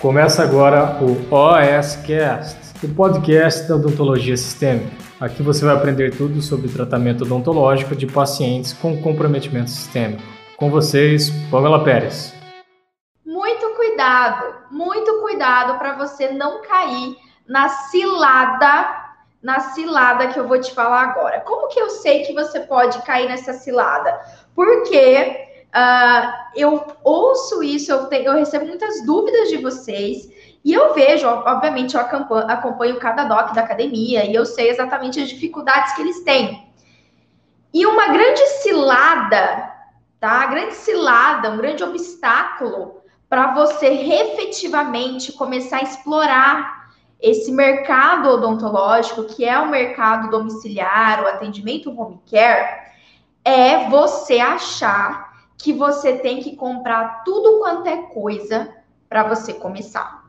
Começa agora o OSCast, o podcast da odontologia sistêmica. Aqui você vai aprender tudo sobre tratamento odontológico de pacientes com comprometimento sistêmico. Com vocês, Pamela Pérez. Muito cuidado, muito cuidado para você não cair na cilada na cilada que eu vou te falar agora. Como que eu sei que você pode cair nessa cilada? Porque uh, eu ouço isso, eu, tenho, eu recebo muitas dúvidas de vocês. E eu vejo, obviamente, eu acompanho, acompanho cada doc da academia e eu sei exatamente as dificuldades que eles têm. E uma grande cilada, tá? Grande cilada, um grande obstáculo para você efetivamente começar a explorar esse mercado odontológico, que é o mercado domiciliar, o atendimento home care, é você achar que você tem que comprar tudo quanto é coisa para você começar.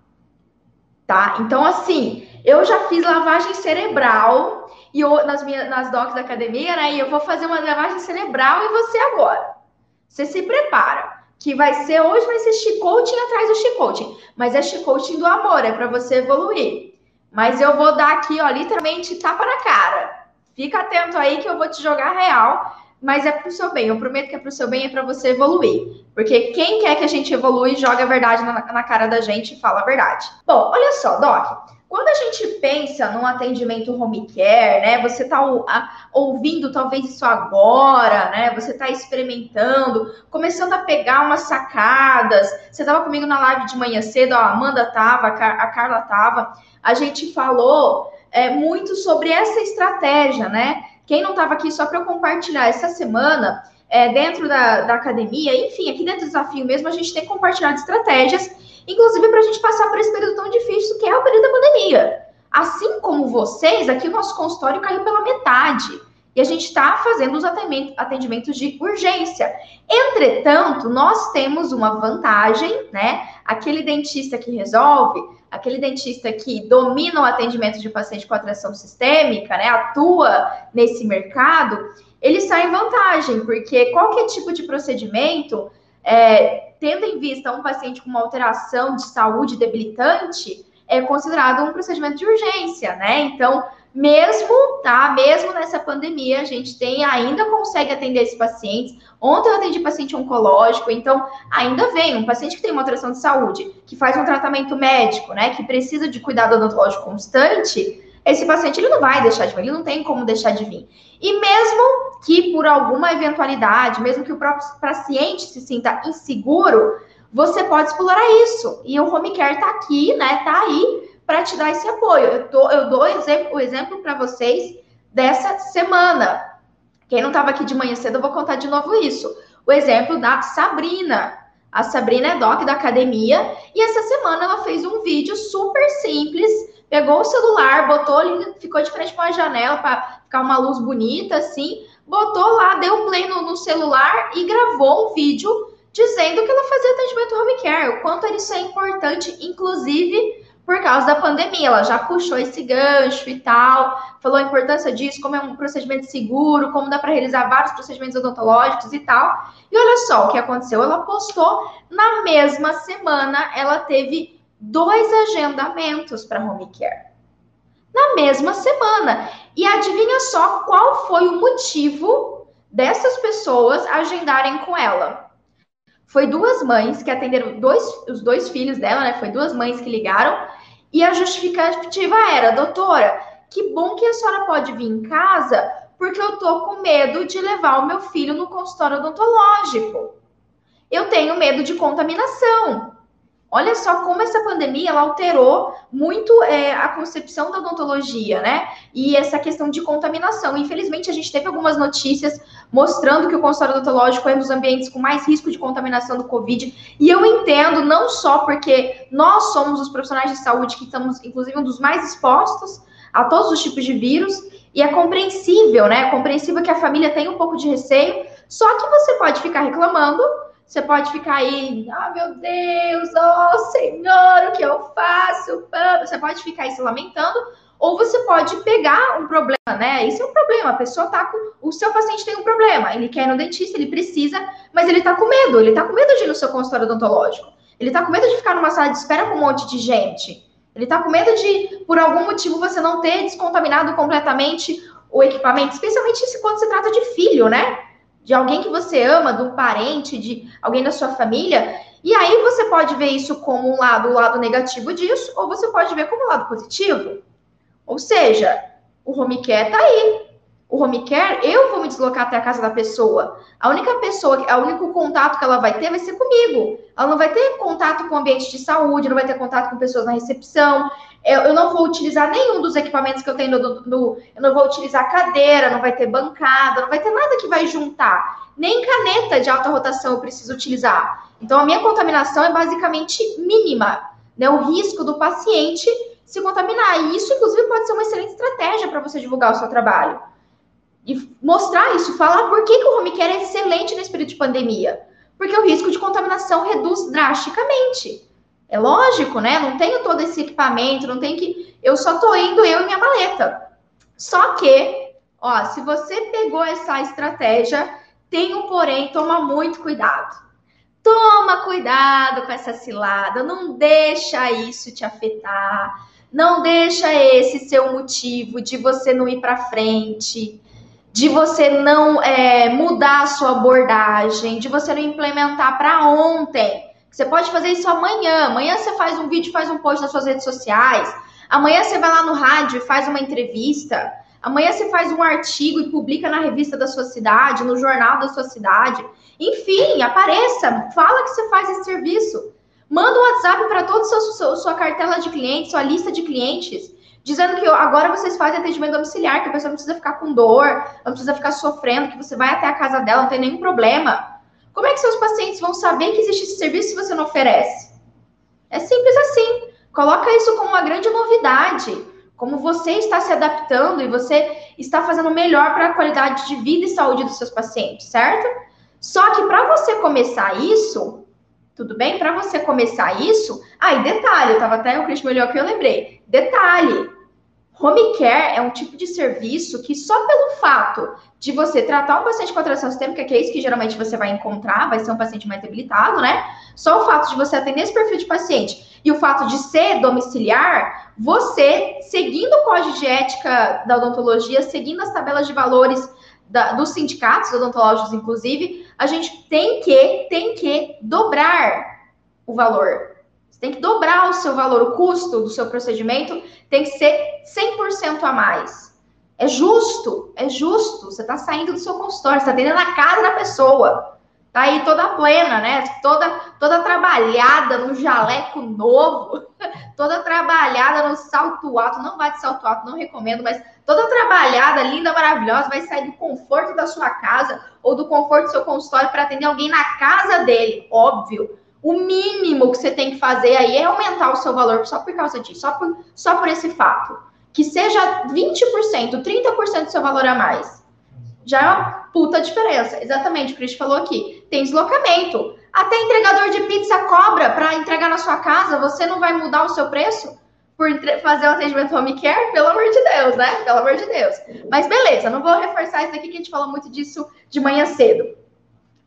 Tá? Então, assim, eu já fiz lavagem cerebral e eu, nas minhas nas docs da academia, né? E eu vou fazer uma lavagem cerebral e você agora. Você se prepara que vai ser hoje vai ser chicoting atrás do chicoting, mas é chicoting do amor, é para você evoluir. Mas eu vou dar aqui, ó, literalmente tapa na cara. Fica atento aí que eu vou te jogar real, mas é pro seu bem. Eu prometo que é pro seu bem, é para você evoluir. Porque quem quer que a gente evolui, joga a verdade na, na cara da gente e fala a verdade. Bom, olha só, Doc. Quando a gente pensa num atendimento home care, né? Você está ouvindo talvez isso agora, né? Você está experimentando, começando a pegar umas sacadas. Você estava comigo na live de manhã cedo, a Amanda tava, a Carla tava. A gente falou é, muito sobre essa estratégia, né? Quem não estava aqui só para eu compartilhar essa semana, é, dentro da, da academia, enfim, aqui dentro do desafio mesmo, a gente tem compartilhado estratégias inclusive para a gente passar por esse período tão difícil que é o período da pandemia. Assim como vocês, aqui o nosso consultório caiu pela metade. E a gente está fazendo os atendimentos de urgência. Entretanto, nós temos uma vantagem, né? Aquele dentista que resolve, aquele dentista que domina o atendimento de paciente com atração sistêmica, né? Atua nesse mercado, ele sai em vantagem, porque qualquer tipo de procedimento é, tendo em vista um paciente com uma alteração de saúde debilitante, é considerado um procedimento de urgência, né? Então, mesmo, tá? Mesmo nessa pandemia, a gente tem, ainda consegue atender esses pacientes. Ontem eu atendi paciente oncológico, então ainda vem um paciente que tem uma alteração de saúde, que faz um tratamento médico, né? Que precisa de cuidado odontológico constante esse paciente ele não vai deixar de vir, ele não tem como deixar de vir. E mesmo que por alguma eventualidade, mesmo que o próprio paciente se sinta inseguro, você pode explorar isso. E o home care está aqui, né? Está aí para te dar esse apoio. Eu, tô, eu dou exemplo, o exemplo para vocês dessa semana. Quem não estava aqui de manhã cedo, eu vou contar de novo isso. O exemplo da Sabrina. A Sabrina é doc da academia e essa semana ela fez um vídeo super simples pegou o celular, botou ali, ficou de frente para uma janela para ficar uma luz bonita, assim, botou lá, deu play no, no, celular e gravou um vídeo dizendo que ela fazia atendimento home care, o quanto isso é importante, inclusive por causa da pandemia. Ela já puxou esse gancho e tal, falou a importância disso, como é um procedimento seguro, como dá para realizar vários procedimentos odontológicos e tal. E olha só o que aconteceu, ela postou na mesma semana, ela teve dois agendamentos para home care na mesma semana. E adivinha só qual foi o motivo dessas pessoas agendarem com ela? Foi duas mães que atenderam dois, os dois filhos dela, né? Foi duas mães que ligaram e a justificativa era, doutora, que bom que a senhora pode vir em casa, porque eu tô com medo de levar o meu filho no consultório odontológico. Eu tenho medo de contaminação. Olha só como essa pandemia ela alterou muito é, a concepção da odontologia, né? E essa questão de contaminação. Infelizmente, a gente teve algumas notícias mostrando que o consultório odontológico é um dos ambientes com mais risco de contaminação do Covid. E eu entendo, não só porque nós somos os profissionais de saúde que estamos, inclusive, um dos mais expostos a todos os tipos de vírus, e é compreensível, né? É compreensível que a família tenha um pouco de receio, só que você pode ficar reclamando você pode ficar aí, ah, meu Deus, oh Senhor, o que eu faço? Você pode ficar aí se lamentando, ou você pode pegar um problema, né? Isso é um problema. A pessoa tá com. O seu paciente tem um problema. Ele quer ir no dentista, ele precisa, mas ele tá com medo. Ele tá com medo de ir no seu consultório odontológico. Ele está com medo de ficar numa sala de espera com um monte de gente. Ele está com medo de, por algum motivo, você não ter descontaminado completamente o equipamento, especialmente se quando se trata de filho, né? De alguém que você ama, de um parente, de alguém da sua família. E aí você pode ver isso como um lado, o lado negativo disso, ou você pode ver como um lado positivo. Ou seja, o home care está aí. O home care, eu vou me deslocar até a casa da pessoa. A única pessoa, o único contato que ela vai ter vai ser comigo. Ela não vai ter contato com o ambiente de saúde, não vai ter contato com pessoas na recepção. Eu, eu não vou utilizar nenhum dos equipamentos que eu tenho no, no, Eu não vou utilizar cadeira, não vai ter bancada, não vai ter nada que vai juntar. Nem caneta de alta rotação eu preciso utilizar. Então, a minha contaminação é basicamente mínima. Né? O risco do paciente se contaminar. E isso, inclusive, pode ser uma excelente estratégia para você divulgar o seu trabalho. E mostrar isso, falar por que, que o home care é excelente nesse período de pandemia. Porque o risco de contaminação reduz drasticamente. É lógico, né? Não tenho todo esse equipamento, não tem que. Eu só tô indo eu e minha maleta. Só que, ó, se você pegou essa estratégia, tem um porém, toma muito cuidado. Toma cuidado com essa cilada, não deixa isso te afetar. Não deixa esse ser o motivo de você não ir para frente, de você não é, mudar a sua abordagem, de você não implementar para ontem. Você pode fazer isso amanhã. Amanhã você faz um vídeo, faz um post nas suas redes sociais. Amanhã você vai lá no rádio e faz uma entrevista. Amanhã você faz um artigo e publica na revista da sua cidade, no jornal da sua cidade. Enfim, apareça, fala que você faz esse serviço. Manda um WhatsApp para toda a sua cartela de clientes, sua lista de clientes, dizendo que agora vocês fazem atendimento domiciliar, que a pessoa não precisa ficar com dor, não precisa ficar sofrendo, que você vai até a casa dela, não tem nenhum problema. Como é que seus pacientes vão saber que existe esse serviço se você não oferece? É simples assim. Coloca isso como uma grande novidade, como você está se adaptando e você está fazendo melhor para a qualidade de vida e saúde dos seus pacientes, certo? Só que para você começar isso, tudo bem? Para você começar isso, aí ah, detalhe, eu tava até o Cristian melhor que eu lembrei. Detalhe, home care é um tipo de serviço que só pelo fato de você tratar um paciente com atração sistêmica, que é isso que geralmente você vai encontrar, vai ser um paciente mais debilitado, né? Só o fato de você atender esse perfil de paciente e o fato de ser domiciliar, você, seguindo o código de ética da odontologia, seguindo as tabelas de valores da, dos sindicatos odontológicos, inclusive, a gente tem que, tem que dobrar o valor. Tem que dobrar o seu valor, o custo do seu procedimento tem que ser 100% a mais. É justo, é justo. Você está saindo do seu consultório, você está atendendo a casa da pessoa. Tá aí toda plena, né? Toda, toda trabalhada no jaleco novo, toda trabalhada no salto alto. Não vai de salto alto, não recomendo, mas toda trabalhada, linda, maravilhosa, vai sair do conforto da sua casa ou do conforto do seu consultório para atender alguém na casa dele. Óbvio. O mínimo que você tem que fazer aí é aumentar o seu valor só por causa disso, só por, só por esse fato. Que seja 20%, 30% do seu valor a mais já é uma puta diferença. Exatamente, o Cris falou aqui. Tem deslocamento. Até entregador de pizza cobra para entregar na sua casa, você não vai mudar o seu preço por fazer o atendimento home care? Pelo amor de Deus, né? Pelo amor de Deus. Mas beleza, não vou reforçar isso daqui que a gente falou muito disso de manhã cedo.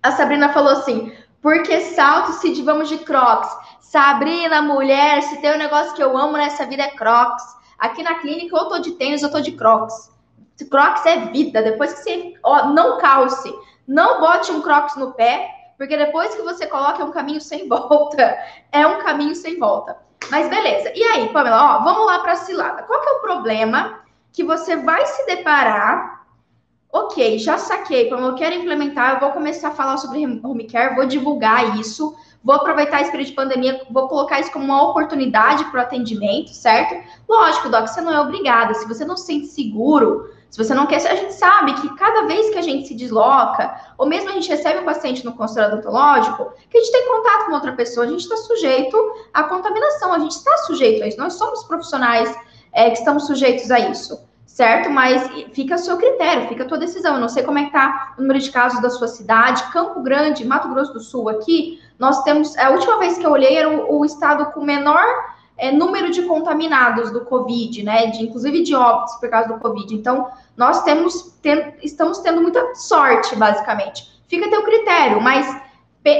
A Sabrina falou assim: porque salto se vamos de crocs? Sabrina, mulher, se tem um negócio que eu amo nessa vida é crocs. Aqui na clínica, eu tô de tênis, eu tô de crocs. Crocs é vida. Depois que você ó, não calce, não bote um Crocs no pé, porque depois que você coloca é um caminho sem volta. É um caminho sem volta. Mas beleza. E aí, Pamela, ó, vamos lá para cilada. Qual que é o problema que você vai se deparar? Ok, já saquei, como eu quero implementar, eu vou começar a falar sobre home care, vou divulgar isso, vou aproveitar esse período de pandemia, vou colocar isso como uma oportunidade para o atendimento, certo? Lógico, Doc, você não é obrigada. Se você não se sente seguro se você não quer, a gente sabe que cada vez que a gente se desloca, ou mesmo a gente recebe um paciente no consultório odontológico, que a gente tem contato com outra pessoa, a gente está sujeito à contaminação, a gente está sujeito a isso. Nós somos profissionais é, que estamos sujeitos a isso, certo? Mas fica a seu critério, fica a tua decisão. Eu não sei como é que tá o número de casos da sua cidade. Campo Grande, Mato Grosso do Sul, aqui, nós temos. A última vez que eu olhei era o, o estado com menor é, número de contaminados do Covid, né? De, inclusive de óbitos por causa do Covid. Então, nós temos, tem, estamos tendo muita sorte, basicamente. Fica a teu critério, mas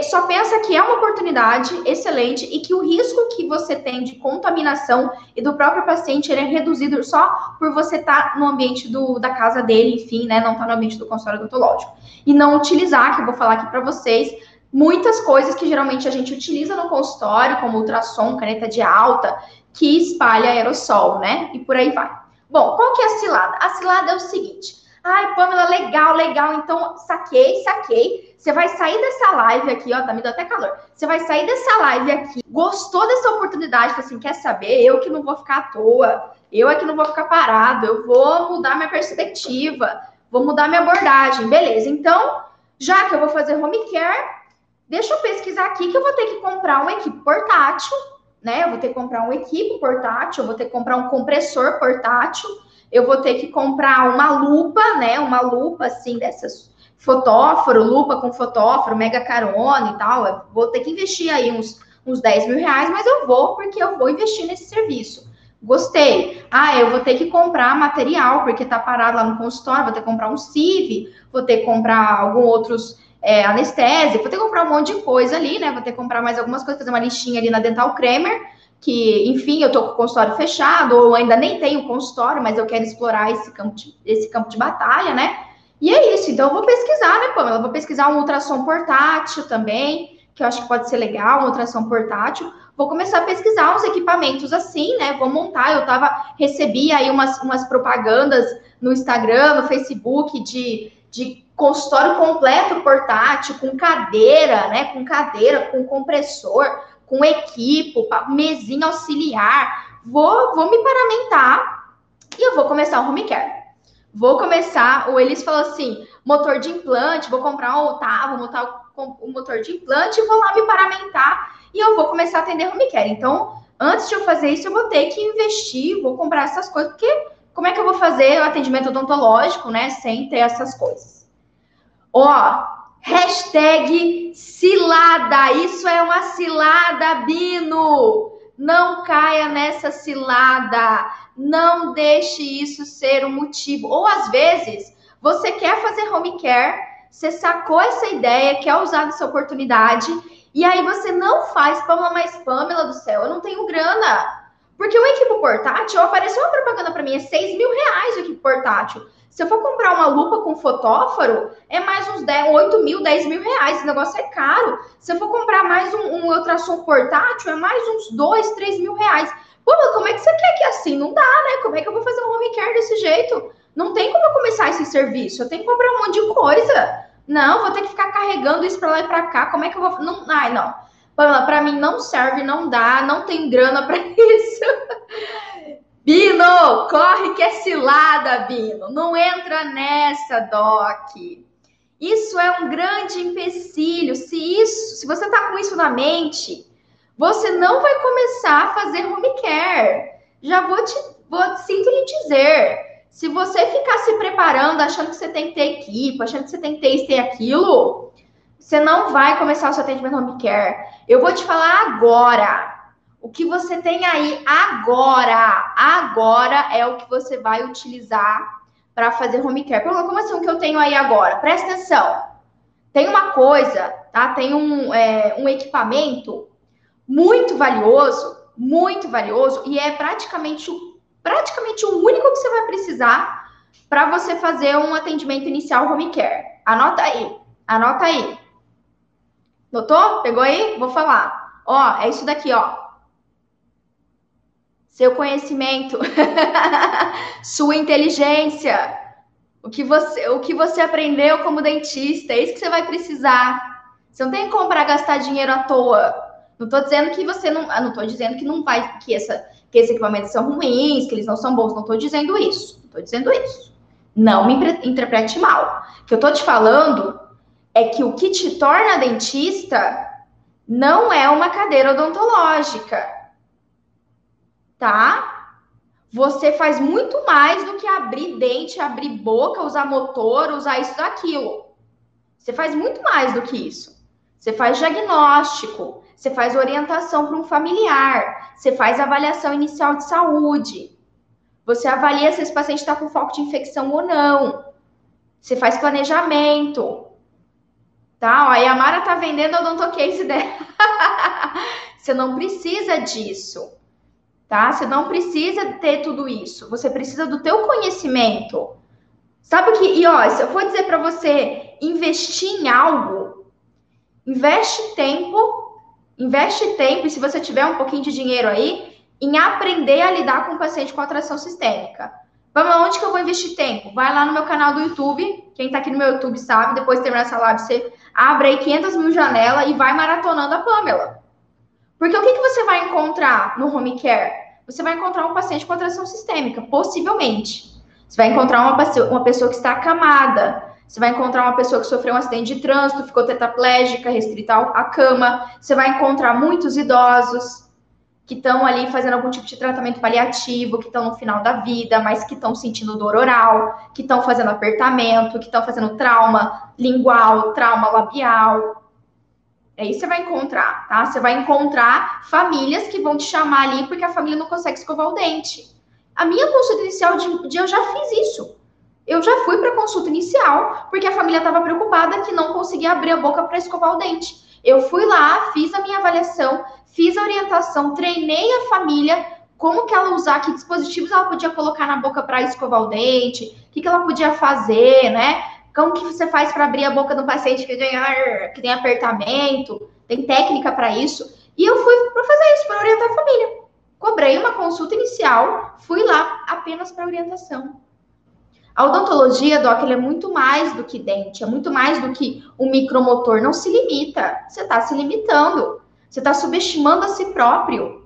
só pensa que é uma oportunidade excelente e que o risco que você tem de contaminação e do próprio paciente ele é reduzido só por você estar tá no ambiente do, da casa dele, enfim, né? Não estar tá no ambiente do consultório odontológico. E não utilizar, que eu vou falar aqui para vocês, muitas coisas que geralmente a gente utiliza no consultório, como ultrassom, caneta de alta, que espalha aerossol, né? E por aí vai. Bom, qual que é a cilada? A cilada é o seguinte. Ai, Pamela, legal, legal. Então, saquei, saquei. Você vai sair dessa live aqui, ó, tá me dando até calor. Você vai sair dessa live aqui, gostou dessa oportunidade, assim, quer saber? Eu que não vou ficar à toa, eu é que não vou ficar parado, eu vou mudar minha perspectiva, vou mudar minha abordagem, beleza. Então, já que eu vou fazer home care, deixa eu pesquisar aqui que eu vou ter que comprar um equipe portátil, né? Eu vou ter que comprar um equipe portátil, eu vou ter que comprar um compressor portátil, eu vou ter que comprar uma lupa, né? Uma lupa assim dessas fotóforo, lupa com fotóforo, mega carona e tal. Eu vou ter que investir aí uns, uns 10 mil reais, mas eu vou porque eu vou investir nesse serviço. Gostei. Ah, eu vou ter que comprar material, porque tá parado lá no consultório, vou ter que comprar um CIV, vou ter que comprar alguns outros é, vou ter que comprar um monte de coisa ali, né? Vou ter que comprar mais algumas coisas, fazer uma listinha ali na Dental Kramer, que, enfim, eu tô com o consultório fechado, ou ainda nem tenho consultório, mas eu quero explorar esse campo de, esse campo de batalha, né? E é isso, então eu vou pesquisar, né, Pamela? Vou pesquisar um ultrassom portátil também, que eu acho que pode ser legal, um ultrassom portátil. Vou começar a pesquisar uns equipamentos assim, né? Vou montar. Eu tava, recebi aí umas, umas propagandas no Instagram, no Facebook, de, de consultório completo portátil, com cadeira, né? Com cadeira, com compressor, com equipo, mesinha auxiliar. Vou, vou me paramentar e eu vou começar o home care vou começar, o Elis falou assim, motor de implante, vou comprar um, tá, vou montar o um motor de implante e vou lá me paramentar e eu vou começar a atender home care. Então, antes de eu fazer isso, eu vou ter que investir, vou comprar essas coisas, porque como é que eu vou fazer o atendimento odontológico, né, sem ter essas coisas? Ó, hashtag cilada, isso é uma cilada, Bino! Não caia nessa cilada. Não deixe isso ser um motivo. Ou às vezes, você quer fazer home care, você sacou essa ideia, quer usar essa oportunidade, e aí você não faz, Pamela, mas Pamela do céu, eu não tenho grana. Porque o equipe portátil, apareceu uma propaganda para mim, é 6 mil reais o equipe portátil. Se eu for comprar uma lupa com fotóforo, é mais uns 10, 8 mil, 10 mil reais. Esse negócio é caro. Se eu for comprar mais um, um ultrassom portátil, é mais uns 2, 3 mil reais. Pô, como é que você quer que assim? Não dá, né? Como é que eu vou fazer um home care desse jeito? Não tem como eu começar esse serviço. Eu tenho que comprar um monte de coisa. Não, vou ter que ficar carregando isso para lá e para cá. Como é que eu vou. Não, ai, não. Para mim não serve, não dá, não tem grana para isso. Bino, corre que é cilada, Bino. Não entra nessa, Doc. Isso é um grande empecilho. Se isso, se você tá com isso na mente, você não vai começar a fazer home care. Já vou te, vou sinto lhe dizer. Se você ficar se preparando, achando que você tem que ter equipe, achando que você tem que ter isso e aquilo, você não vai começar o seu atendimento home care. Eu vou te falar agora. O que você tem aí agora, agora é o que você vai utilizar para fazer home care. Como assim o que eu tenho aí agora? Presta atenção. Tem uma coisa, tá? Tem um, é, um equipamento muito valioso, muito valioso, e é praticamente, praticamente o único que você vai precisar para você fazer um atendimento inicial home care. Anota aí, anota aí. Notou? Pegou aí? Vou falar. Ó, é isso daqui, ó seu conhecimento, sua inteligência, o que você, o que você aprendeu como dentista, é isso que você vai precisar. Você não tem que comprar gastar dinheiro à toa. Não estou dizendo que você não, ah, não estou dizendo que não vai que essa que esses equipamentos são ruins, que eles não são bons, não estou dizendo isso. Estou dizendo isso. Não me interprete mal. O que eu estou te falando é que o que te torna dentista não é uma cadeira odontológica tá? Você faz muito mais do que abrir dente, abrir boca, usar motor, usar isso daquilo. Você faz muito mais do que isso. Você faz diagnóstico, você faz orientação para um familiar, você faz avaliação inicial de saúde. Você avalia se esse paciente está com foco de infecção ou não. Você faz planejamento. Tá? Ó, a Yamara tá vendendo a odontocase dela. você não precisa disso. Tá? Você não precisa ter tudo isso. Você precisa do teu conhecimento. Sabe que, e ó, se eu for dizer para você investir em algo, investe tempo, investe tempo, e se você tiver um pouquinho de dinheiro aí, em aprender a lidar com o paciente com atração sistêmica. Vamos, onde que eu vou investir tempo? Vai lá no meu canal do YouTube. Quem tá aqui no meu YouTube sabe, depois de terminar essa live, você abre aí 500 mil janelas e vai maratonando a Pamela. Porque o que, que você vai encontrar no home care? Você vai encontrar um paciente com atração sistêmica, possivelmente. Você vai encontrar uma, uma pessoa que está acamada. Você vai encontrar uma pessoa que sofreu um acidente de trânsito, ficou tetraplégica, restrita à cama. Você vai encontrar muitos idosos que estão ali fazendo algum tipo de tratamento paliativo, que estão no final da vida, mas que estão sentindo dor oral, que estão fazendo apertamento, que estão fazendo trauma lingual, trauma labial. Aí você vai encontrar, tá? Você vai encontrar famílias que vão te chamar ali porque a família não consegue escovar o dente. A minha consulta inicial de, de eu já fiz isso. Eu já fui para consulta inicial porque a família estava preocupada que não conseguia abrir a boca para escovar o dente. Eu fui lá, fiz a minha avaliação, fiz a orientação, treinei a família como que ela usar, que dispositivos ela podia colocar na boca para escovar o dente, o que, que ela podia fazer, né? Como que você faz para abrir a boca do paciente que tem, que tem apertamento? Tem técnica para isso. E eu fui para fazer isso, para orientar a família. Cobrei uma consulta inicial, fui lá apenas para orientação. A odontologia, Doc, é muito mais do que dente, é muito mais do que o micromotor. Não se limita. Você está se limitando. Você está subestimando a si próprio.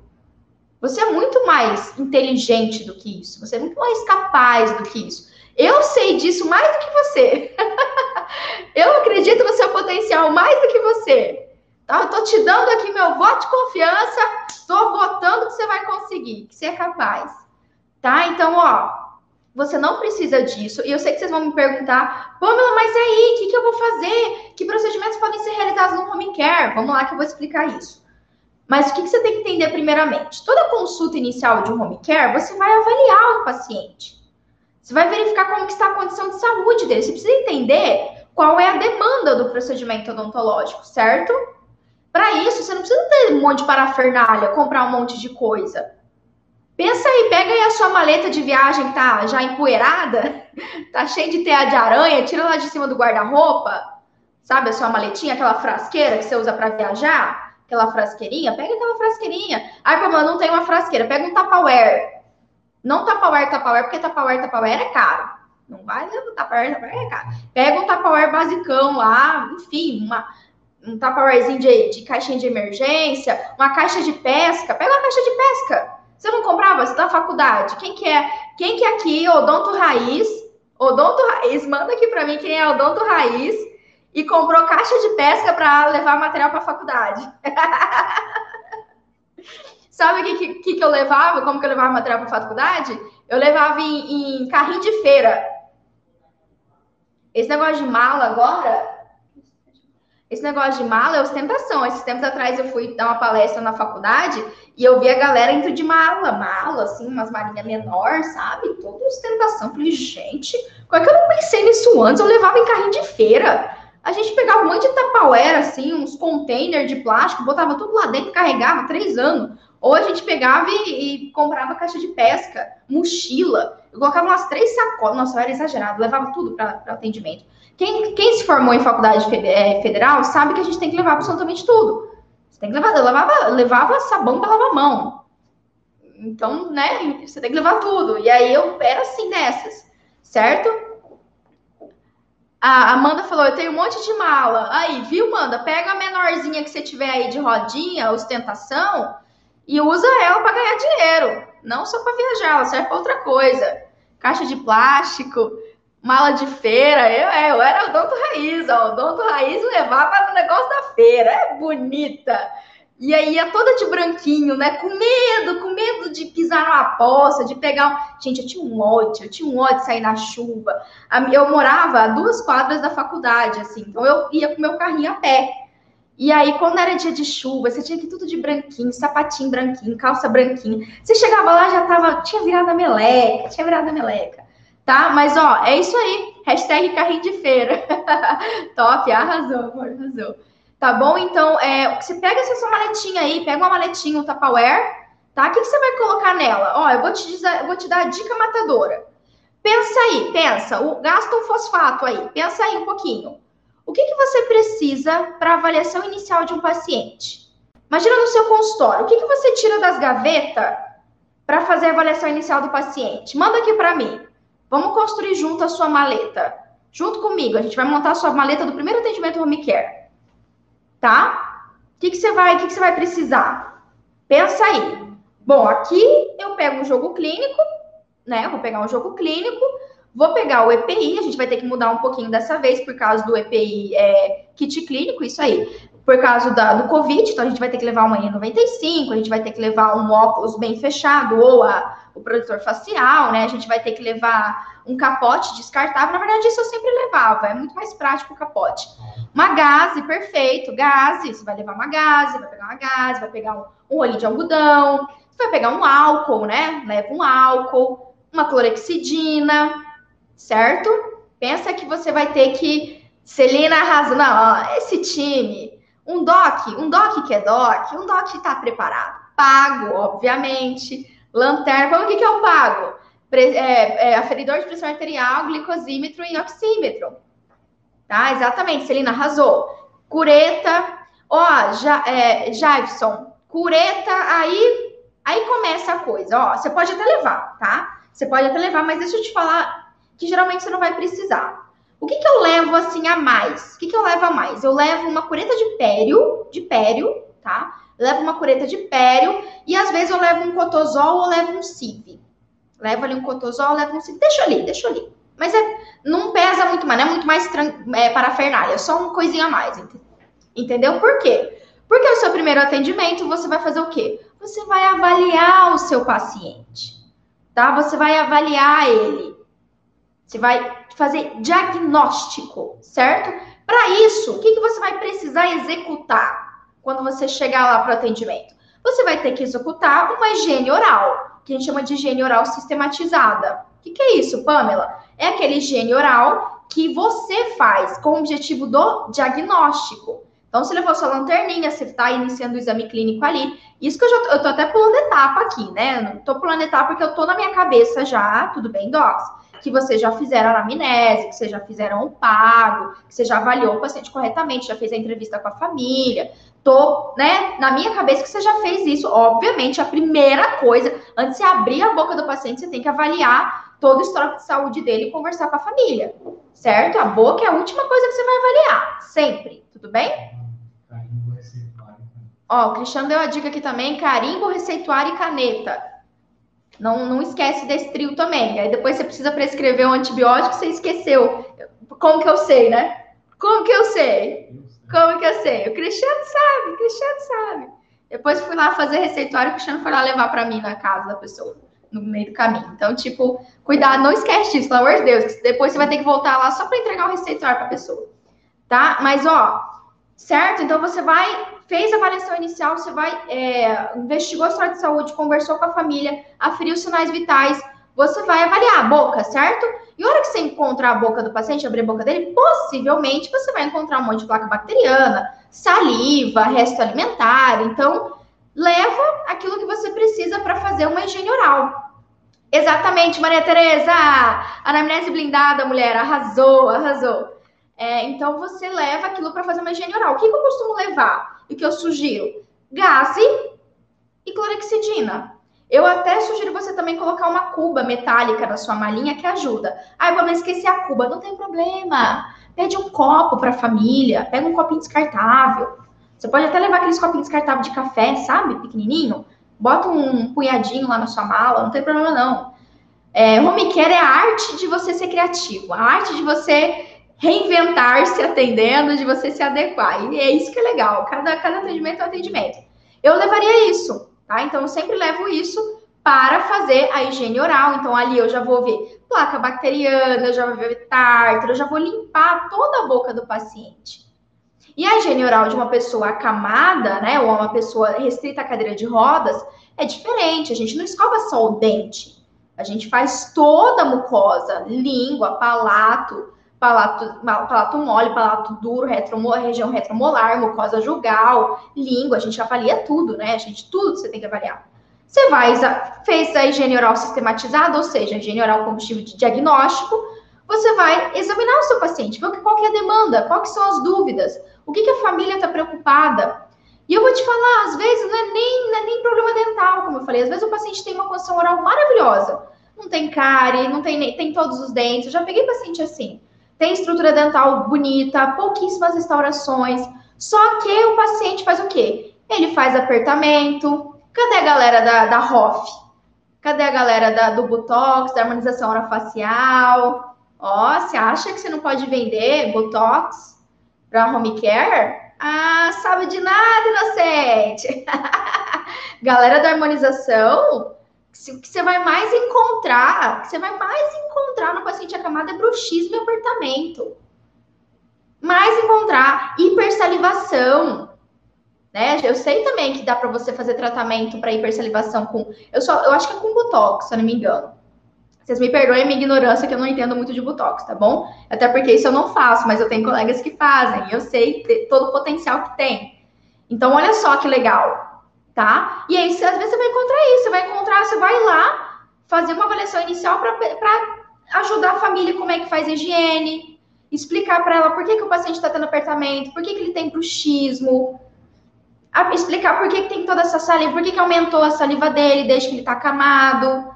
Você é muito mais inteligente do que isso. Você é muito mais capaz do que isso. Eu sei disso mais do que você. Eu acredito no seu potencial mais do que você. Tá? Eu tô te dando aqui meu voto de confiança, tô votando que você vai conseguir, que você é capaz. Tá? Então, ó, você não precisa disso. E eu sei que vocês vão me perguntar, Pamela, mas aí, o que, que eu vou fazer? Que procedimentos podem ser realizados no home care? Vamos lá que eu vou explicar isso. Mas o que, que você tem que entender primeiramente? Toda consulta inicial de um home care, você vai avaliar o paciente. Você vai verificar como que está a condição de saúde dele. Você precisa entender qual é a demanda do procedimento odontológico, certo? Para isso, você não precisa ter um monte de parafernália, comprar um monte de coisa. Pensa aí, pega aí a sua maleta de viagem que tá já empoeirada, tá cheia de teia de aranha, tira lá de cima do guarda-roupa, sabe a sua maletinha, aquela frasqueira que você usa para viajar, aquela frasqueirinha, pega aquela frasqueirinha. Ai, problema, não tem uma frasqueira, pega um Tupperware. Não Tupperware, Tupperware, porque Tupperware, Tupperware é caro. Não vai levar Tupperware, Tupperware é caro. Pega um Tupperware basicão lá, enfim, uma um tupperwarezinho de, de caixinha de emergência, uma caixa de pesca. Pega uma caixa de pesca. Você não comprava? Você tá na faculdade. Quem que é? Quem que é aqui? Odonto Raiz. Odonto Raiz. Manda aqui para mim quem é Odonto Raiz e comprou caixa de pesca para levar material para faculdade. Sabe o que, que, que eu levava? Como que eu levava material para faculdade? Eu levava em, em carrinho de feira. Esse negócio de mala agora, esse negócio de mala é ostentação. Esses tempos atrás eu fui dar uma palestra na faculdade e eu vi a galera indo de mala, mala, assim, umas malinhas menor, sabe? Toda ostentação. Falei, gente, como é que eu não pensei nisso antes? Eu levava em carrinho de feira. A gente pegava um monte de tapauera, assim, uns containers de plástico, botava tudo lá dentro, carregava três anos. Ou a gente pegava e, e comprava caixa de pesca, mochila. Eu colocava umas três sacolas. Nossa, eu era exagerado, levava tudo para atendimento. Quem, quem se formou em faculdade é, federal sabe que a gente tem que levar absolutamente tudo. Você tem que levar, levava, levava sabão para lavar a mão. Então, né, você tem que levar tudo. E aí eu era assim nessas, certo? A Amanda falou: Eu tenho um monte de mala. Aí, viu, Amanda? Pega a menorzinha que você tiver aí de rodinha, ostentação, e usa ela para ganhar dinheiro. Não só para viajar, ela serve para outra coisa. Caixa de plástico, mala de feira. Eu, é, eu era odonto raiz, ó. Odonto raiz levava no negócio da feira. É bonita. E aí ia toda de branquinho, né? Com medo, com medo de pisar numa poça, de pegar. Gente, eu tinha um ódio, eu tinha um ódio de sair na chuva. Eu morava a duas quadras da faculdade, assim, então eu ia com meu carrinho a pé. E aí, quando era dia de chuva, você tinha que ir tudo de branquinho, sapatinho branquinho, calça branquinha. Você chegava lá, já tava, tinha virado a meleca, tinha virado a meleca tá? Mas, ó, é isso aí. Hashtag carrinho de feira. Top, arrasou, amor, arrasou. Tá bom? Então, é, você pega essa sua maletinha aí, pega uma maletinha, um Tupperware, tá? O que, que você vai colocar nela? Ó, eu vou te, dizer, eu vou te dar a dica matadora. Pensa aí, pensa. O, gasta um fosfato aí. Pensa aí um pouquinho. O que, que você precisa para avaliação inicial de um paciente? Imagina no seu consultório. O que, que você tira das gavetas para fazer a avaliação inicial do paciente? Manda aqui para mim. Vamos construir junto a sua maleta. Junto comigo, a gente vai montar a sua maleta do primeiro atendimento home care. Tá? O que, que você vai, o que, que você vai precisar? Pensa aí. Bom, aqui eu pego um jogo clínico, né? Eu vou pegar um jogo clínico, vou pegar o EPI, a gente vai ter que mudar um pouquinho dessa vez por causa do EPI é, kit clínico, isso aí. Por causa da, do Covid, então a gente vai ter que levar uma N95, a gente vai ter que levar um óculos bem fechado ou a, o protetor facial, né? A gente vai ter que levar um capote descartável. Na verdade, isso eu sempre levava, é muito mais prático o capote. Uma gaze, perfeito, gaze. Você vai levar uma gaze, vai pegar uma gaze, vai pegar um, um rolinho de algodão, você vai pegar um álcool, né? Leva um álcool, uma clorexidina, certo? Pensa que você vai ter que. Celina arrasa. Não, ó, esse time. Um DOC, um DOC que é DOC, um DOC está preparado. Pago, obviamente Lanterna, o que, que é o pago? Pre, é, é, aferidor de pressão arterial, glicosímetro e oxímetro. Tá? Exatamente, Celina arrasou. Cureta, ó, ja, é, Jaivson, cureta, aí, aí começa a coisa. Ó, você pode até levar, tá? Você pode até levar, mas deixa eu te falar que geralmente você não vai precisar. O que, que eu levo assim a mais? O que, que eu levo a mais? Eu levo uma cureta de pério, de pério, tá? levo uma cureta de pério e às vezes eu levo um cotozol ou levo um cive. Levo ali um cotozol, levo um cive. Deixa ali, deixa ali. Mas é, não pesa muito mais, não é muito mais é, parafernália, é só uma coisinha a mais. Entendeu? Por quê? Porque o seu primeiro atendimento, você vai fazer o quê? Você vai avaliar o seu paciente, tá? Você vai avaliar ele. Você vai fazer diagnóstico, certo? Para isso, o que, que você vai precisar executar? quando você chegar lá para o atendimento? Você vai ter que executar uma higiene oral, que a gente chama de higiene oral sistematizada. O que, que é isso, Pamela? É aquele higiene oral que você faz com o objetivo do diagnóstico. Então, você levou sua lanterninha, você está iniciando o exame clínico ali. Isso que eu já eu tô até pulando etapa aqui, né? Não tô pulando etapa porque eu tô na minha cabeça já, tudo bem, Docs? Que vocês já fizeram a anamnese, que vocês já fizeram o pago, que você já avaliou o paciente corretamente, já fez a entrevista com a família, tô, né, na minha cabeça que você já fez isso. Obviamente, a primeira coisa, antes de abrir a boca do paciente, você tem que avaliar todo o histórico de saúde dele e conversar com a família, certo? A boca é a última coisa que você vai avaliar, sempre, tudo bem? Carimbo, receituário. Ó, o Cristiano deu a dica aqui também, carimbo, receituário e caneta. Não, não esquece desse trio também. Aí depois você precisa prescrever um antibiótico, você esqueceu. Como que eu sei, né? Como que eu sei? Como que eu sei? O Cristiano sabe, o Cristiano sabe. Depois fui lá fazer receituário, o Cristiano foi lá levar para mim na casa da pessoa, no meio do caminho. Então, tipo, cuidado, não esquece disso, pelo amor de Deus, depois você vai ter que voltar lá só para entregar o receituário para a pessoa. Tá? Mas, ó, certo? Então, você vai, fez a avaliação inicial, você vai, é, investigou a história de saúde, conversou com a família, aferiu os sinais vitais, você vai avaliar a boca, certo? E a hora que você encontrar a boca do paciente, abrir a boca dele, possivelmente você vai encontrar um monte de placa bacteriana, saliva, resto alimentar. Então, leva aquilo que você precisa para fazer uma higiene oral. Exatamente, Maria Tereza! Anamnese blindada, mulher, arrasou, arrasou. É, então, você leva aquilo para fazer uma higiene oral. O que, que eu costumo levar? E o que eu sugiro? Gaze e clorexidina. Eu até sugiro você também colocar uma cuba metálica na sua malinha que ajuda. Ah, eu vou esquecer a cuba. Não tem problema. Pede um copo para a família. Pega um copinho descartável. Você pode até levar aqueles copinhos descartáveis de café, sabe? Pequenininho. Bota um punhadinho lá na sua mala. Não tem problema, não. É, home care é a arte de você ser criativo. A arte de você reinventar-se atendendo, de você se adequar. E é isso que é legal. Cada, cada atendimento é um atendimento. Eu levaria isso tá? Então, eu sempre levo isso para fazer a higiene oral. Então, ali eu já vou ver placa bacteriana, já vou ver tártaro, já vou limpar toda a boca do paciente. E a higiene oral de uma pessoa acamada, né, ou uma pessoa restrita à cadeira de rodas, é diferente. A gente não escova só o dente. A gente faz toda a mucosa, língua, palato, palato, palato mole, palato duro, retromolar, região retromolar, mucosa jugal, língua, a gente avalia tudo, né? A gente, tudo você tem que avaliar. Você vai, fez a higiene oral sistematizada, ou seja, a higiene oral combustível de diagnóstico, você vai examinar o seu paciente, ver qual que é a demanda, quais são as dúvidas, o que, que a família está preocupada. E eu vou te falar, às vezes não é, nem, não é nem problema dental, como eu falei, às vezes o paciente tem uma condição oral maravilhosa, não tem cárie, não tem, tem todos os dentes, eu já peguei paciente assim, tem estrutura dental bonita, pouquíssimas restaurações, só que o paciente faz o quê? Ele faz apertamento, cadê a galera da, da ROF? Cadê a galera da, do Botox, da harmonização orofacial? Ó, você acha que você não pode vender Botox para home care? Ah, sabe de nada, inocente. galera da harmonização, o que você vai mais encontrar, que você vai mais encontrar no paciente acamado é bruxismo e apertamento. Mais encontrar hipersalivação. Né? Eu sei também que dá para você fazer tratamento para hipersalivação com. Eu, só, eu acho que é com Botox, se eu não me engano. Vocês me perdoem a minha ignorância, que eu não entendo muito de Botox, tá bom? Até porque isso eu não faço, mas eu tenho colegas que fazem. Eu sei todo o potencial que tem. Então, olha só que legal, tá? E aí, você, às vezes, você vai encontrar isso. Você vai encontrar, você vai lá fazer uma avaliação inicial para ajudar a família como é que faz higiene, explicar para ela por que, que o paciente está tendo apertamento, por que, que ele tem bruxismo, explicar por que, que tem toda essa saliva, por que, que aumentou a saliva dele desde que ele está acamado.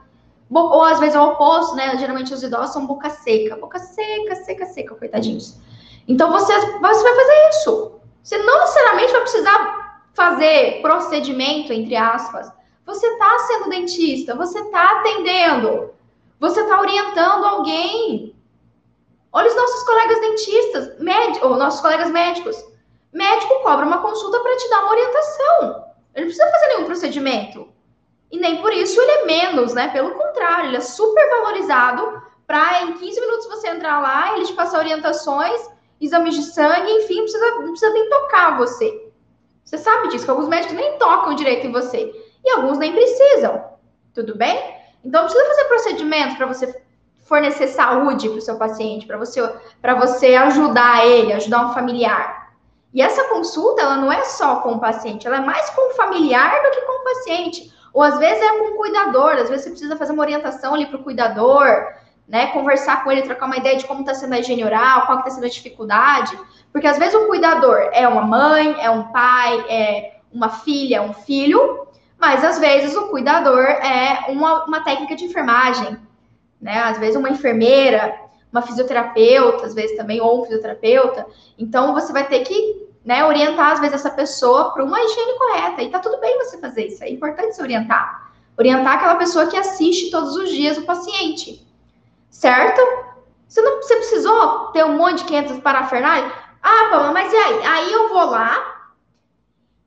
Ou às vezes é o oposto, né? Geralmente os idosos são boca seca, boca seca, seca, seca, coitadinhos. Então você, você vai fazer isso. Você não necessariamente vai precisar fazer procedimento, entre aspas. Você está sendo dentista, você está atendendo, você está orientando alguém. Olha os nossos colegas dentistas, médicos, ou nossos colegas médicos. Médico cobra uma consulta para te dar uma orientação. Ele não precisa fazer nenhum procedimento. E nem por isso ele é menos, né? Pelo contrário, ele é super valorizado para em 15 minutos você entrar lá, ele te passar orientações, exames de sangue, enfim, não precisa, não precisa nem tocar você. Você sabe disso, que alguns médicos nem tocam direito em você. E alguns nem precisam. Tudo bem? Então, precisa fazer procedimento para você fornecer saúde para o seu paciente, para você, você ajudar ele, ajudar um familiar. E essa consulta, ela não é só com o paciente, ela é mais com o familiar do que com o paciente. Ou às vezes é com o cuidador, às vezes você precisa fazer uma orientação ali para o cuidador, né? Conversar com ele, trocar uma ideia de como está sendo a higiene oral, qual está sendo a dificuldade. Porque às vezes o cuidador é uma mãe, é um pai, é uma filha, é um filho, mas às vezes o cuidador é uma, uma técnica de enfermagem, né? Às vezes uma enfermeira, uma fisioterapeuta, às vezes também, ou um fisioterapeuta. Então você vai ter que né, orientar às vezes essa pessoa para uma higiene correta. E tá tudo bem você fazer isso, é importante se orientar. Orientar aquela pessoa que assiste todos os dias o paciente. Certo? Você não você precisou ter um monte de 500 parafernália? Ah, Pama, mas e aí? Aí eu vou lá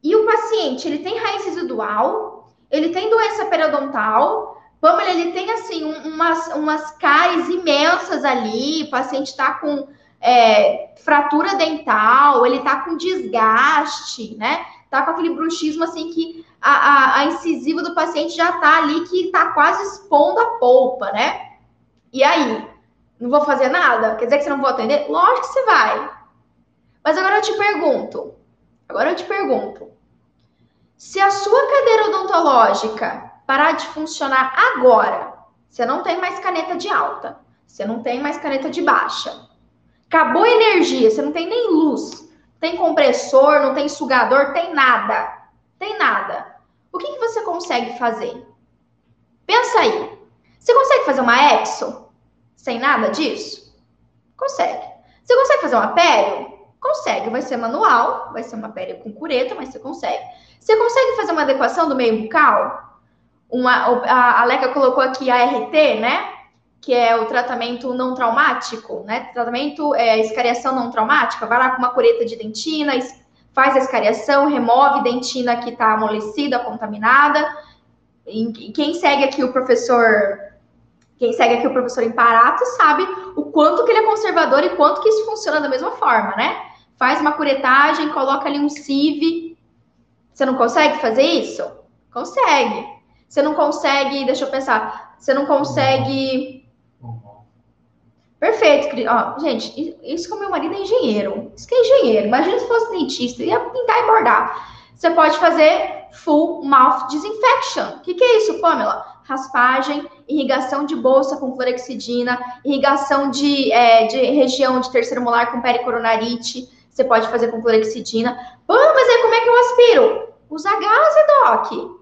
e o paciente, ele tem raiz residual, ele tem doença periodontal, Pamela, ele tem assim umas, umas cáries imensas ali, o paciente está com é, fratura dental, ele tá com desgaste, né? Tá com aquele bruxismo assim que a, a, a incisiva do paciente já tá ali que tá quase expondo a polpa, né? E aí? Não vou fazer nada? Quer dizer que você não vou atender? Lógico que você vai. Mas agora eu te pergunto. Agora eu te pergunto. Se a sua cadeira odontológica parar de funcionar agora, você não tem mais caneta de alta, você não tem mais caneta de baixa, Acabou a energia, você não tem nem luz, tem compressor, não tem sugador, tem nada. Tem nada. O que, que você consegue fazer? Pensa aí. Você consegue fazer uma exo sem nada disso? Consegue. Você consegue fazer uma pério? Consegue. Vai ser manual, vai ser uma pério com cureta, mas você consegue. Você consegue fazer uma adequação do meio bucal? Uma, a Aleca colocou aqui a RT, né? que é o tratamento não traumático, né? Tratamento é escariação não traumática, vai lá com uma cureta de dentina, faz a escariação, remove dentina que está amolecida, contaminada. E quem segue aqui o professor, quem segue aqui o professor Imparato sabe o quanto que ele é conservador e quanto que isso funciona da mesma forma, né? Faz uma curetagem, coloca ali um sieve. Você não consegue fazer isso? Consegue. Você não consegue, deixa eu pensar, você não consegue Perfeito. Ó, gente, isso que o meu marido é engenheiro. Isso que é engenheiro. Imagina se fosse dentista. Ia pintar e bordar. Você pode fazer full mouth disinfection. O que, que é isso, Pamela? Raspagem, irrigação de bolsa com clorexidina, irrigação de, é, de região de terceiro molar com pericoronarite. Você pode fazer com clorexidina. Pô, mas aí como é que eu aspiro? Usa gase, Doc.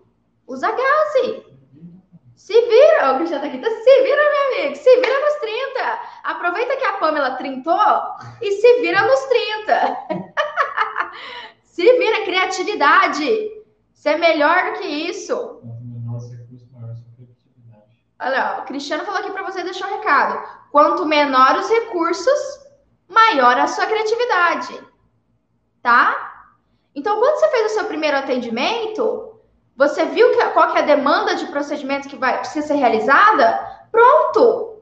Usa gase. Se vira, o Cristiano tá aqui, se vira, meu amigo, se vira nos 30. Aproveita que a Pamela trintou e se vira nos 30. se vira, criatividade. Você é melhor do que isso. Olha, o Cristiano falou aqui para você deixar um recado. Quanto menor os recursos, maior a sua criatividade. Tá? Então, quando você fez o seu primeiro atendimento, você viu que, qual que é a demanda de procedimento que vai precisa ser realizada? Pronto.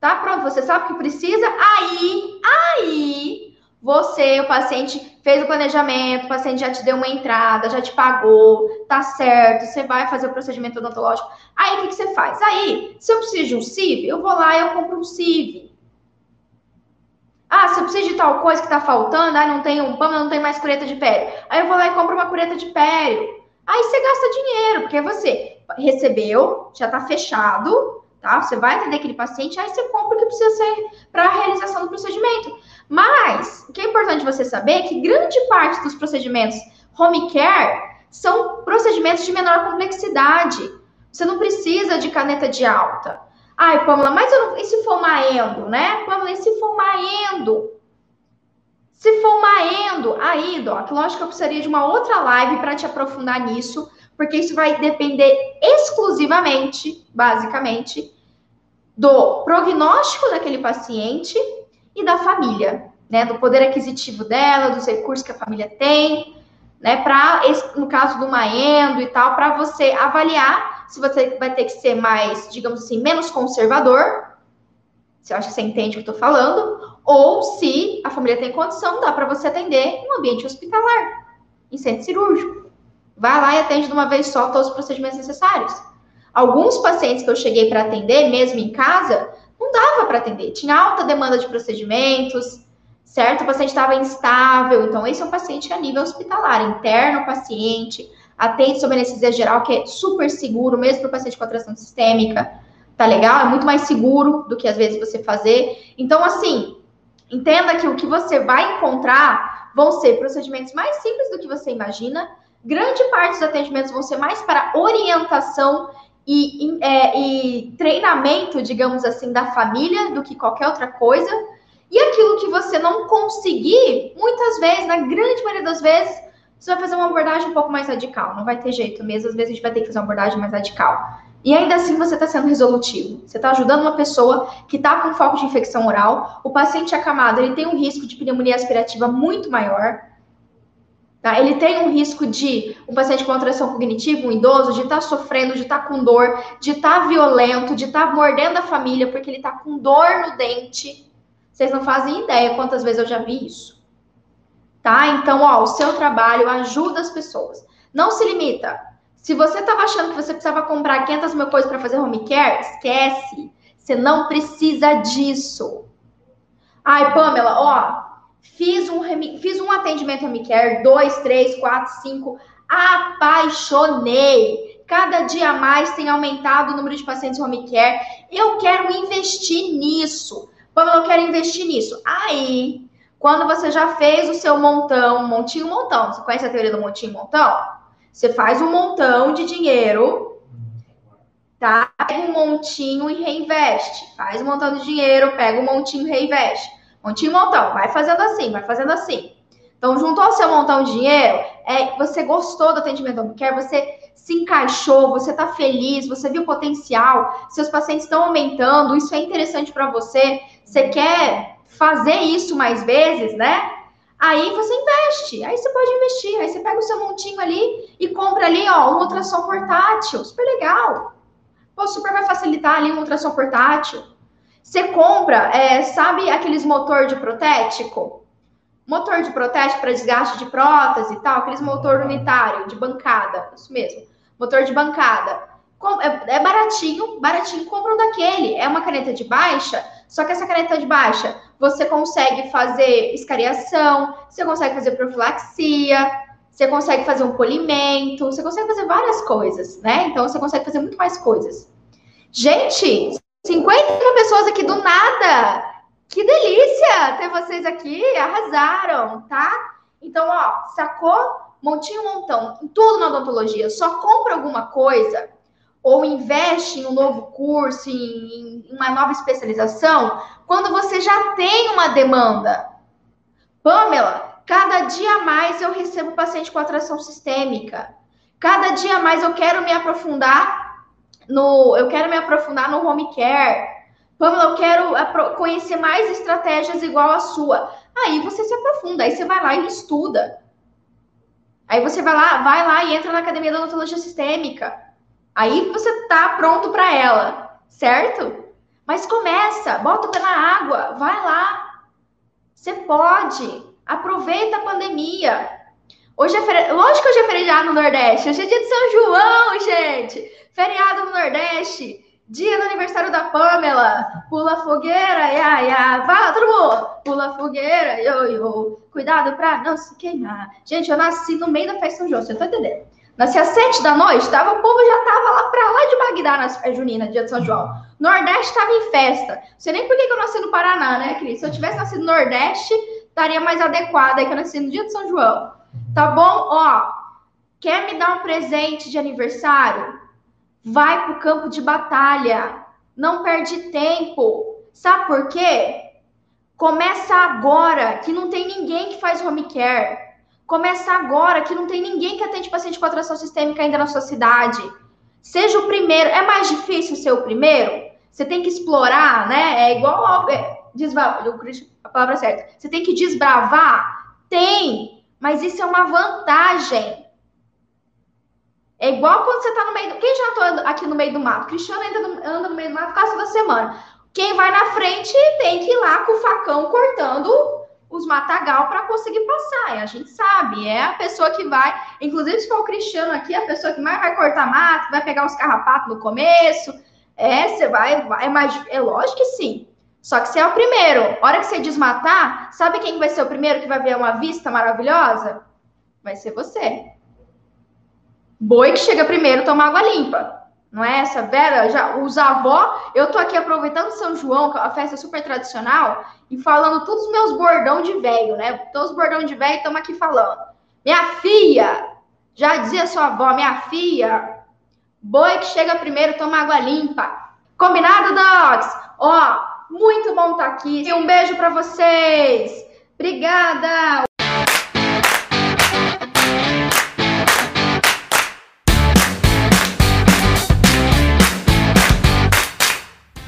Tá pronto, você sabe o que precisa? Aí, aí, você, o paciente, fez o planejamento, o paciente já te deu uma entrada, já te pagou, tá certo, você vai fazer o procedimento odontológico. Aí, o que, que você faz? Aí, se eu preciso de um CIV, eu vou lá e eu compro um CIV. Ah, se eu preciso de tal coisa que tá faltando, ah, não tem um pano, não tem mais cureta de pele. Aí eu vou lá e compro uma cureta de pele. Aí você gasta dinheiro, porque você recebeu, já está fechado, tá? Você vai atender aquele paciente, aí você compra o que precisa ser para a realização do procedimento. Mas o que é importante você saber é que grande parte dos procedimentos home care são procedimentos de menor complexidade. Você não precisa de caneta de alta. Ai, Pamela, mas eu não... e se for uma endo, né? Pamela, e se for uma endo? Se for uma endo, aí, Doc, lógico que eu precisaria de uma outra live para te aprofundar nisso, porque isso vai depender exclusivamente, basicamente, do prognóstico daquele paciente e da família, né? Do poder aquisitivo dela, dos recursos que a família tem, né? Para, no caso do maendo e tal, para você avaliar se você vai ter que ser mais, digamos assim, menos conservador. Você acha que você entende o que eu estou falando? Ou se a família tem condição, dá para você atender em um ambiente hospitalar, em centro cirúrgico. Vai lá e atende de uma vez só todos os procedimentos necessários. Alguns pacientes que eu cheguei para atender, mesmo em casa, não dava para atender. Tinha alta demanda de procedimentos, certo? O paciente estava instável. Então, esse é um paciente a nível hospitalar, interno paciente, atende sob anestesia geral, que é super seguro, mesmo para o paciente com atração sistêmica. Tá legal? É muito mais seguro do que às vezes você fazer. Então, assim, Entenda que o que você vai encontrar vão ser procedimentos mais simples do que você imagina. Grande parte dos atendimentos vão ser mais para orientação e, é, e treinamento, digamos assim, da família do que qualquer outra coisa. E aquilo que você não conseguir, muitas vezes, na grande maioria das vezes, você vai fazer uma abordagem um pouco mais radical. Não vai ter jeito mesmo, às vezes a gente vai ter que fazer uma abordagem mais radical. E ainda assim você está sendo resolutivo. Você está ajudando uma pessoa que está com foco de infecção oral. O paciente acamado ele tem um risco de pneumonia aspirativa muito maior. Tá? Ele tem um risco de um paciente com alteração cognitiva, um idoso, de estar tá sofrendo, de estar tá com dor, de estar tá violento, de estar tá mordendo a família porque ele está com dor no dente. Vocês não fazem ideia quantas vezes eu já vi isso. Tá? Então, ó, o seu trabalho ajuda as pessoas. Não se limita se você estava achando que você precisava comprar 500 mil coisas para fazer home care, esquece. Você não precisa disso. Ai, Pamela, ó, fiz um, fiz um atendimento home care, dois, três, quatro, cinco, apaixonei. Cada dia mais tem aumentado o número de pacientes home care. Eu quero investir nisso. Pamela, eu quero investir nisso. Aí, quando você já fez o seu montão, montinho, montão. Você conhece a teoria do montinho, montão? Você faz um montão de dinheiro, tá? Pega um montinho e reinveste. Faz um montão de dinheiro, pega um montinho e reinveste. Montinho, montão. Vai fazendo assim, vai fazendo assim. Então, junto ao seu montão de dinheiro, é, você gostou do atendimento home care, você se encaixou, você está feliz, você viu o potencial, seus pacientes estão aumentando, isso é interessante para você, você quer fazer isso mais vezes, né? Aí você investe, aí você pode investir, aí você pega o seu montinho ali e compra ali, ó, um ultrassom portátil, super legal. Pô, super vai facilitar ali um ultrassom portátil. Você compra, é, sabe aqueles motor de protético? Motor de protético para desgaste de prótese e tal, aqueles motor unitário, de bancada, isso mesmo. Motor de bancada. É, é baratinho, baratinho, compra um daquele. É uma caneta de baixa, Só que essa caneta de baixa, você consegue fazer escariação, você consegue fazer profilaxia, você consegue fazer um polimento, você consegue fazer várias coisas, né? Então você consegue fazer muito mais coisas. Gente, 50 pessoas aqui do nada! Que delícia ter vocês aqui, arrasaram, tá? Então, ó, sacou? Montinho, montão, tudo na odontologia. Só compra alguma coisa ou investe em um novo curso, em, uma nova especialização, quando você já tem uma demanda. Pamela, cada dia mais eu recebo paciente com atração sistêmica. Cada dia mais eu quero me aprofundar no, eu quero me aprofundar no home care. Pamela, eu quero conhecer mais estratégias igual a sua. Aí você se aprofunda, aí você vai lá e estuda. Aí você vai lá, vai lá e entra na academia da odontologia sistêmica. Aí você tá pronto para ela, certo? Mas começa, bota o pé na água, vai lá. Você pode. Aproveita a pandemia. Hoje é feriado, lógico que hoje é feriado no Nordeste. Hoje é dia de São João, gente. Feriado no Nordeste. Dia do aniversário da Pamela. Pula fogueira, ia, ia. Vai lá, todo mundo. Pula fogueira, yo, yo. Cuidado pra não se queimar. Gente, eu nasci no meio da festa São João, você tá entendendo? Nasci às sete da noite, tava, o povo já tava lá pra lá de Bagdá nas festas juninas, dia de São João. Nordeste tava em festa. Não sei nem por que, que eu nasci no Paraná, né, Cris? Se eu tivesse nascido no Nordeste, estaria mais adequada que eu nasci no dia de São João. Tá bom? Ó, quer me dar um presente de aniversário? Vai pro campo de batalha. Não perde tempo. Sabe por quê? Começa agora, que não tem ninguém que faz home care. Começa agora, que não tem ninguém que atende paciente com atração sistêmica ainda na sua cidade. Seja o primeiro. É mais difícil ser o primeiro? Você tem que explorar, né? É igual. É, desva, a palavra certa. Você tem que desbravar? Tem, mas isso é uma vantagem. É igual quando você está no meio do. Quem já está aqui no meio do mato? Cristiano anda no, anda no meio do mato quase toda semana. Quem vai na frente tem que ir lá com o facão cortando os matagal para conseguir passar. E a gente sabe, é a pessoa que vai, inclusive se for o Cristiano aqui, a pessoa que mais vai cortar mato, vai pegar os carrapatos no começo. É, você vai, vai é mais, é lógico que sim. Só que você é o primeiro. A hora que você desmatar, sabe quem vai ser o primeiro que vai ver uma vista maravilhosa? Vai ser você. Boi que chega primeiro toma água limpa. Não é essa, Vera? Já, os avó, eu tô aqui aproveitando São João, que é uma festa super tradicional, e falando todos os meus bordão de velho, né? Todos os bordão de velho estamos aqui falando. Minha filha, já dizia sua avó, minha filha, boi que chega primeiro toma água limpa. Combinado, Docs? Ó, muito bom estar tá aqui. E um beijo para vocês. Obrigada.